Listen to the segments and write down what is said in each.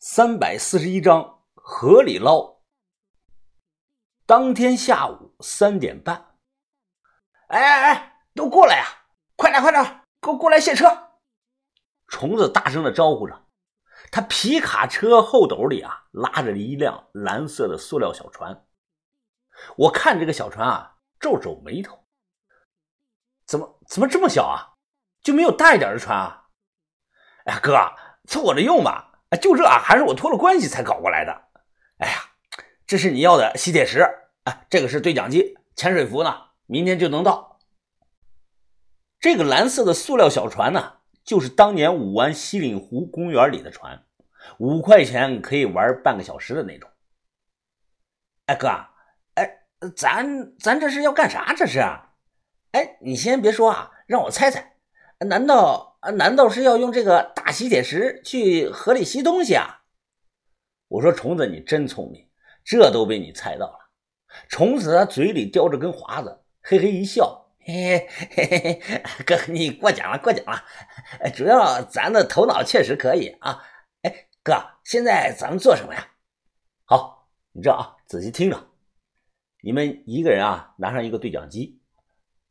三百四十一章河里捞。当天下午三点半，哎哎哎，都过来呀！快点快点，给我过来卸车！虫子大声的招呼着。他皮卡车后斗里啊，拉着一辆蓝色的塑料小船。我看这个小船啊，皱皱眉头。怎么怎么这么小啊？就没有大一点的船啊？哎，哥，凑合着用吧。就这啊还是我托了关系才搞过来的。哎呀，这是你要的吸铁石，啊，这个是对讲机，潜水服呢，明天就能到。这个蓝色的塑料小船呢，就是当年武湾西岭湖公园里的船，五块钱可以玩半个小时的那种。哎哥，哎，咱咱这是要干啥？这是？哎，你先别说啊，让我猜猜，难道？啊，难道是要用这个大吸铁石去河里吸东西啊？我说虫子，你真聪明，这都被你猜到了。虫子嘴里叼着根华子，嘿嘿一笑，嘿嘿嘿嘿，哥你过奖了，过奖了。主要咱的头脑确实可以啊。哎，哥，现在咱们做什么呀？好，你这啊，仔细听着，你们一个人啊拿上一个对讲机，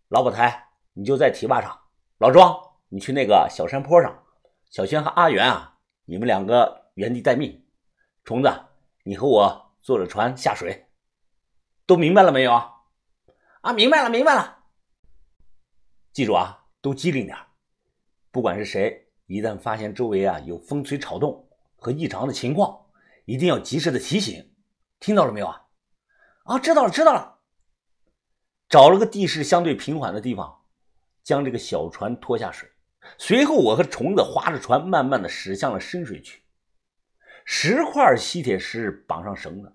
老宝台你就在堤坝上，老庄。你去那个小山坡上，小轩和阿元啊，你们两个原地待命。虫子，你和我坐着船下水，都明白了没有？啊，啊明白了，明白了。记住啊，都机灵点。不管是谁，一旦发现周围啊有风吹草动和异常的情况，一定要及时的提醒。听到了没有啊？啊，知道了，知道了。找了个地势相对平缓的地方，将这个小船拖下水。随后，我和虫子划着船，慢慢的驶向了深水区。十块吸铁石绑上绳子，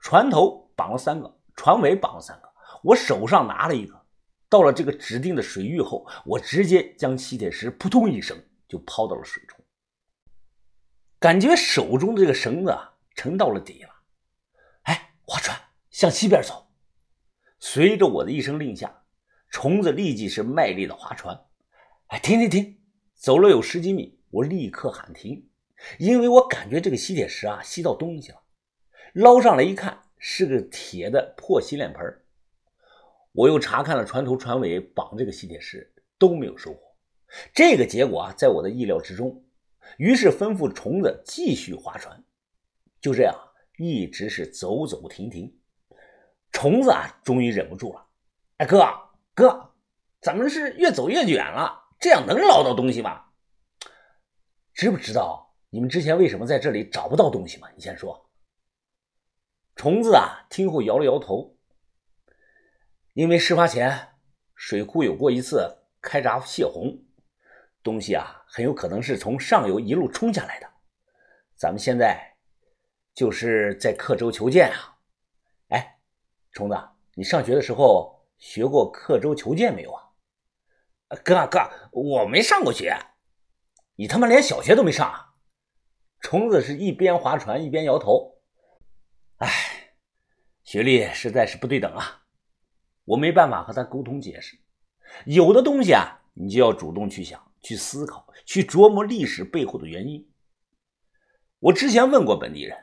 船头绑了三个，船尾绑了三个，我手上拿了一个。到了这个指定的水域后，我直接将吸铁石扑通一声就抛到了水中。感觉手中的这个绳子啊沉到了底了。哎，划船向西边走。随着我的一声令下，虫子立即是卖力的划船。哎，停停停！走了有十几米，我立刻喊停，因为我感觉这个吸铁石啊吸到东西了。捞上来一看，是个铁的破洗脸盆。我又查看了船头船尾绑这个吸铁石，都没有收获。这个结果啊，在我的意料之中。于是吩咐虫子继续划船。就这样，一直是走走停停。虫子啊，终于忍不住了：“哎，哥哥，咱们是越走越远了。”这样能捞到东西吗？知不知道你们之前为什么在这里找不到东西吗？你先说。虫子啊，听后摇了摇头。因为事发前水库有过一次开闸泄洪，东西啊很有可能是从上游一路冲下来的。咱们现在就是在刻舟求剑啊。哎，虫子，你上学的时候学过刻舟求剑没有啊？哥哥，我没上过学，你他妈连小学都没上啊。虫子是一边划船一边摇头。哎，学历实在是不对等啊，我没办法和他沟通解释。有的东西啊，你就要主动去想、去思考、去琢磨历史背后的原因。我之前问过本地人，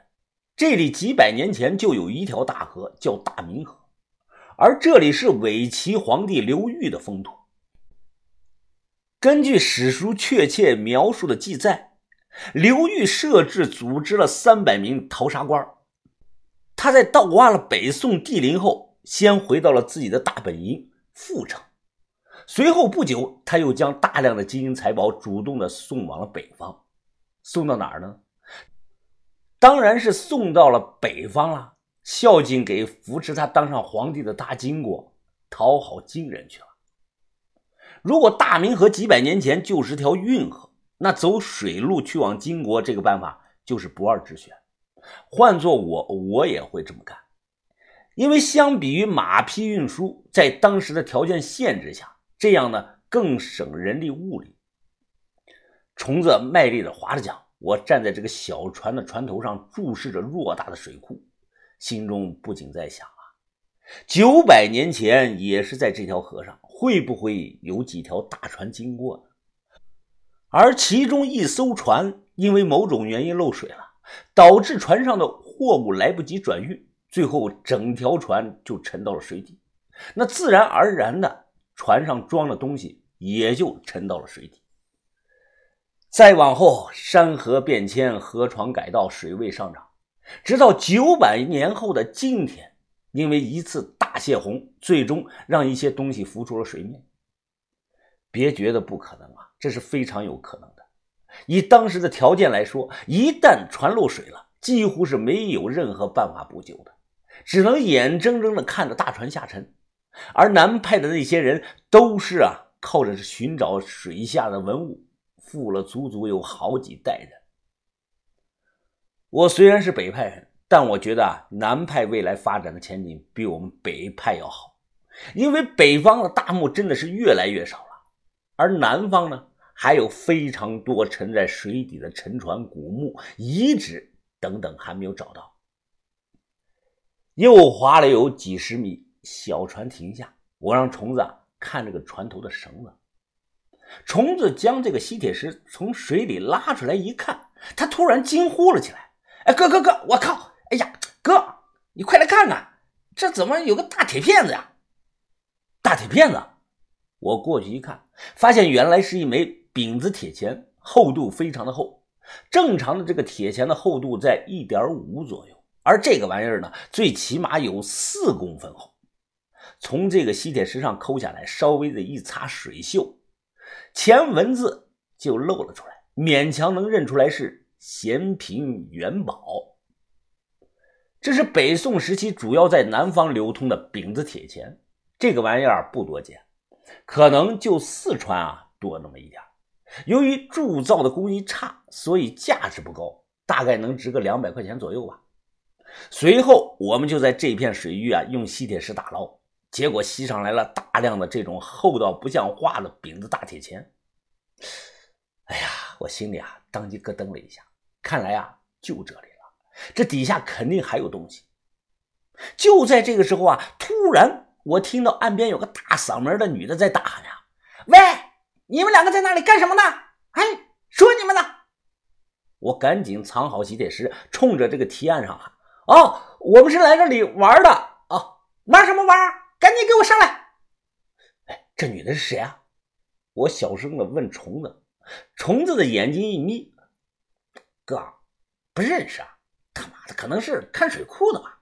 这里几百年前就有一条大河，叫大明河，而这里是伪齐皇帝刘裕的封土。根据史书确切描述的记载，刘裕设置组织了三百名淘沙官。他在盗挖了北宋帝陵后，先回到了自己的大本营阜城。随后不久，他又将大量的金银财宝主动的送往了北方。送到哪儿呢？当然是送到了北方了，孝敬给扶持他当上皇帝的大金国，讨好金人去了。如果大明河几百年前就是条运河，那走水路去往金国这个办法就是不二之选。换做我，我也会这么干，因为相比于马匹运输，在当时的条件限制下，这样呢更省人力物力。虫子卖力的划着桨，我站在这个小船的船头上，注视着偌大的水库，心中不禁在想啊，九百年前也是在这条河上。会不会有几条大船经过呢？而其中一艘船因为某种原因漏水了，导致船上的货物来不及转运，最后整条船就沉到了水底。那自然而然的，船上装的东西也就沉到了水底。再往后，山河变迁，河床改道，水位上涨，直到九百年后的今天，因为一次大泄洪，最终让一些东西浮出了水面。别觉得不可能啊，这是非常有可能的。以当时的条件来说，一旦船漏水了，几乎是没有任何办法补救的，只能眼睁睁的看着大船下沉。而南派的那些人都是啊，靠着寻找水下的文物。富了足足有好几代人。我虽然是北派人，但我觉得啊，南派未来发展的前景比我们北派要好，因为北方的大墓真的是越来越少了，而南方呢，还有非常多沉在水底的沉船、古墓、遗址等等还没有找到。又划了有几十米，小船停下，我让虫子啊看这个船头的绳子。虫子将这个吸铁石从水里拉出来一看，他突然惊呼了起来：“哎，哥哥哥，我靠！哥，你快来看看，这怎么有个大铁片子呀？大铁片子！”我过去一看，发现原来是一枚饼子铁钱，厚度非常的厚。正常的这个铁钱的厚度在一点五左右，而这个玩意儿呢，最起码有四公分厚。从这个吸铁石上抠下来，稍微的一擦水锈。前文字就露了出来，勉强能认出来是“咸平元宝”。这是北宋时期主要在南方流通的饼子铁钱，这个玩意儿不多见，可能就四川啊多那么一点。由于铸造的工艺差，所以价值不高，大概能值个两百块钱左右吧。随后我们就在这片水域啊用吸铁石打捞。结果吸上来了大量的这种厚到不像话的饼子大铁钱，哎呀，我心里啊当即咯噔了一下，看来啊就这里，这底下肯定还有东西。就在这个时候啊，突然我听到岸边有个大嗓门的女的在大喊呀：“喂，你们两个在那里干什么呢？哎，说你们呢！”我赶紧藏好吸铁石，冲着这个堤岸上喊：“哦，我们是来这里玩的啊，玩什么玩？”赶紧给我上来！哎，这女的是谁啊？我小声的问虫子。虫子的眼睛一眯：“哥，不认识啊！可能是看水库的吧？”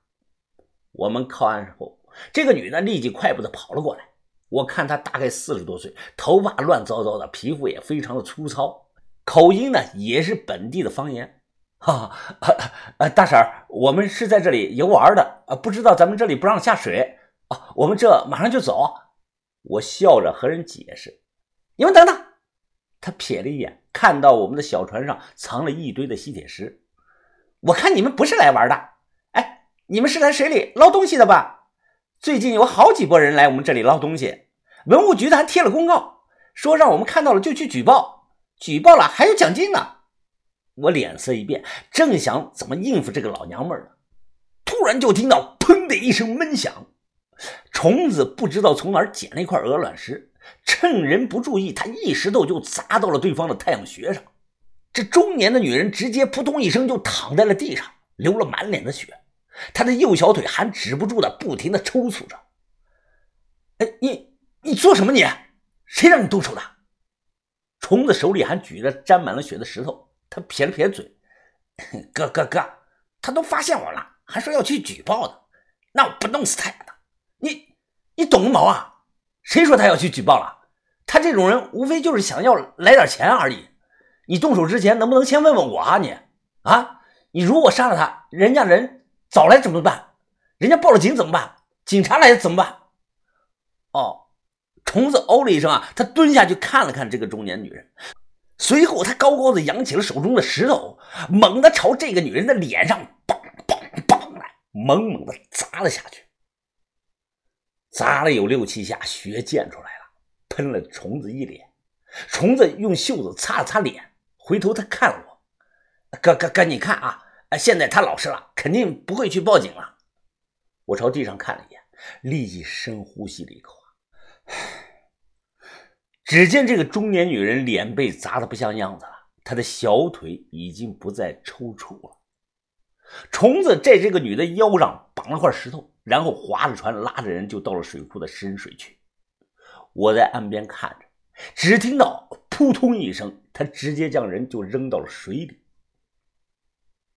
我们靠岸后，这个女的立即快步的跑了过来。我看她大概四十多岁，头发乱糟糟的，皮肤也非常的粗糙，口音呢也是本地的方言。哈哈，大婶儿，我们是在这里游玩的啊，不知道咱们这里不让下水啊。我们这马上就走，我笑着和人解释。你们等等，他瞥了一眼，看到我们的小船上藏了一堆的吸铁石。我看你们不是来玩的，哎，你们是来水里捞东西的吧？最近有好几拨人来我们这里捞东西，文物局的还贴了公告，说让我们看到了就去举报，举报了还有奖金呢。我脸色一变，正想怎么应付这个老娘们呢，突然就听到砰的一声闷响。虫子不知道从哪儿捡了一块鹅卵石，趁人不注意，他一石头就砸到了对方的太阳穴上。这中年的女人直接扑通一声就躺在了地上，流了满脸的血，她的右小腿还止不住的不停的抽搐着。哎，你你做什么？你谁让你动手的？虫子手里还举着沾满了血的石头，他撇了撇嘴：“哥哥哥，他都发现我了，还说要去举报的，那我不弄死他呀？”你你懂个毛啊！谁说他要去举报了？他这种人无非就是想要来点钱而已。你动手之前能不能先问问我啊？你啊，你如果杀了他，人家人早来怎么办？人家报了警怎么办？警察来怎么办？哦，虫子哦了一声啊，他蹲下去看了看这个中年女人，随后他高高的扬起了手中的石头，猛地朝这个女人的脸上梆梆梆来，猛猛的砸了下去。砸了有六七下，血溅出来了，喷了虫子一脸。虫子用袖子擦了擦脸，回头他看我，哥哥哥，你看啊，现在他老实了，肯定不会去报警了。我朝地上看了一眼，立即深呼吸了一口。只见这个中年女人脸被砸的不像样子了，她的小腿已经不再抽搐了。虫子在这个女的腰上绑了块石头，然后划着船拉着人就到了水库的深水区。我在岸边看着，只听到。扑通一声他直接将人就扔到了水里。